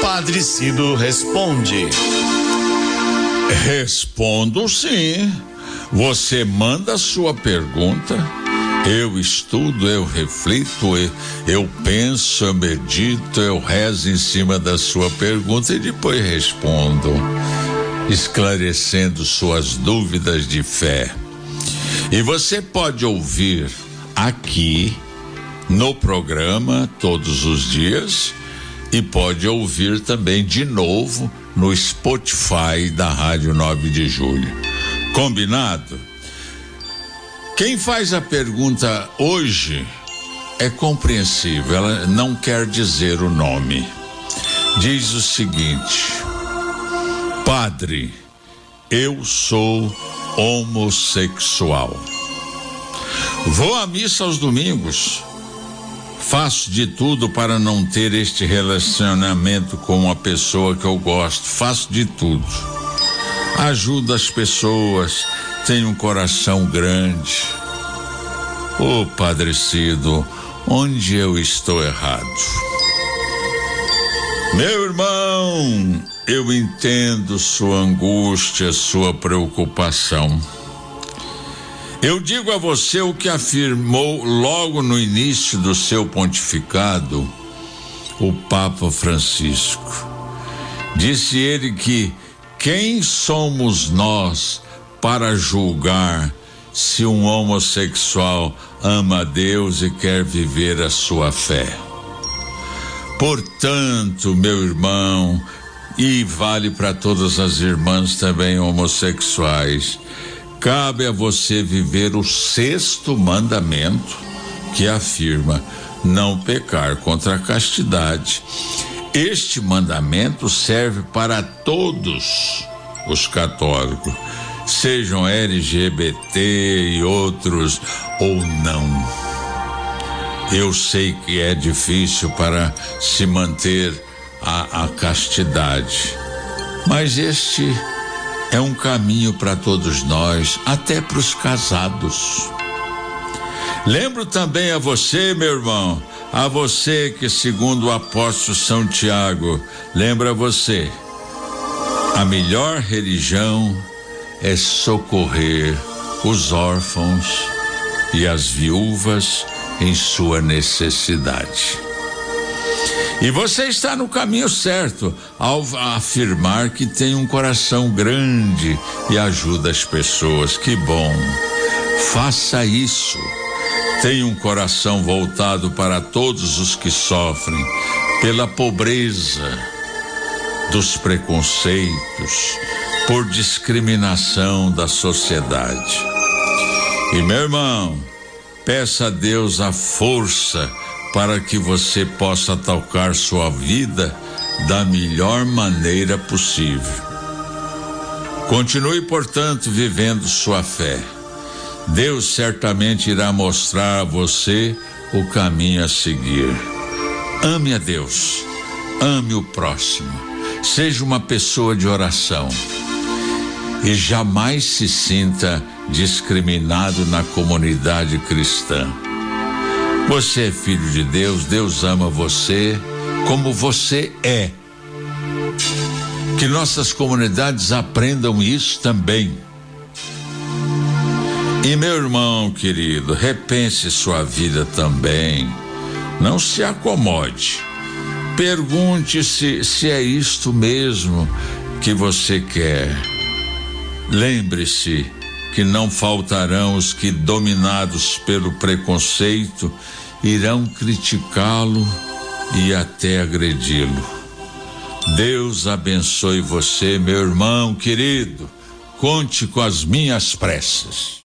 Padre Cido responde. Respondo sim. Você manda a sua pergunta, eu estudo, eu reflito, eu penso, eu medito, eu rezo em cima da sua pergunta e depois respondo, esclarecendo suas dúvidas de fé. E você pode ouvir aqui no programa todos os dias e pode ouvir também de novo no Spotify da Rádio 9 de Julho. Combinado? Quem faz a pergunta hoje é compreensível, ela não quer dizer o nome. Diz o seguinte: Padre, eu sou homossexual. Vou à missa aos domingos Faço de tudo para não ter este relacionamento com uma pessoa que eu gosto. Faço de tudo. Ajudo as pessoas. Tenho um coração grande. Ô oh, Padre Cido, onde eu estou errado? Meu irmão, eu entendo sua angústia, sua preocupação. Eu digo a você o que afirmou logo no início do seu pontificado o Papa Francisco. Disse ele que quem somos nós para julgar se um homossexual ama a Deus e quer viver a sua fé? Portanto, meu irmão, e vale para todas as irmãs também homossexuais, Cabe a você viver o sexto mandamento que afirma não pecar contra a castidade. Este mandamento serve para todos os católicos, sejam LGBT e outros ou não. Eu sei que é difícil para se manter a, a castidade, mas este é um caminho para todos nós, até para os casados. Lembro também a você, meu irmão, a você que, segundo o apóstolo São Tiago, lembra você, a melhor religião é socorrer os órfãos e as viúvas em sua necessidade. E você está no caminho certo ao afirmar que tem um coração grande e ajuda as pessoas. Que bom. Faça isso. Tenha um coração voltado para todos os que sofrem pela pobreza, dos preconceitos, por discriminação da sociedade. E meu irmão, peça a Deus a força para que você possa tocar sua vida da melhor maneira possível. Continue, portanto, vivendo sua fé. Deus certamente irá mostrar a você o caminho a seguir. Ame a Deus, ame o próximo, seja uma pessoa de oração e jamais se sinta discriminado na comunidade cristã. Você é filho de Deus, Deus ama você como você é. Que nossas comunidades aprendam isso também. E meu irmão querido, repense sua vida também. Não se acomode. Pergunte-se se é isto mesmo que você quer. Lembre-se que não faltarão os que, dominados pelo preconceito, irão criticá-lo e até agredi-lo. Deus abençoe você, meu irmão querido. Conte com as minhas preces.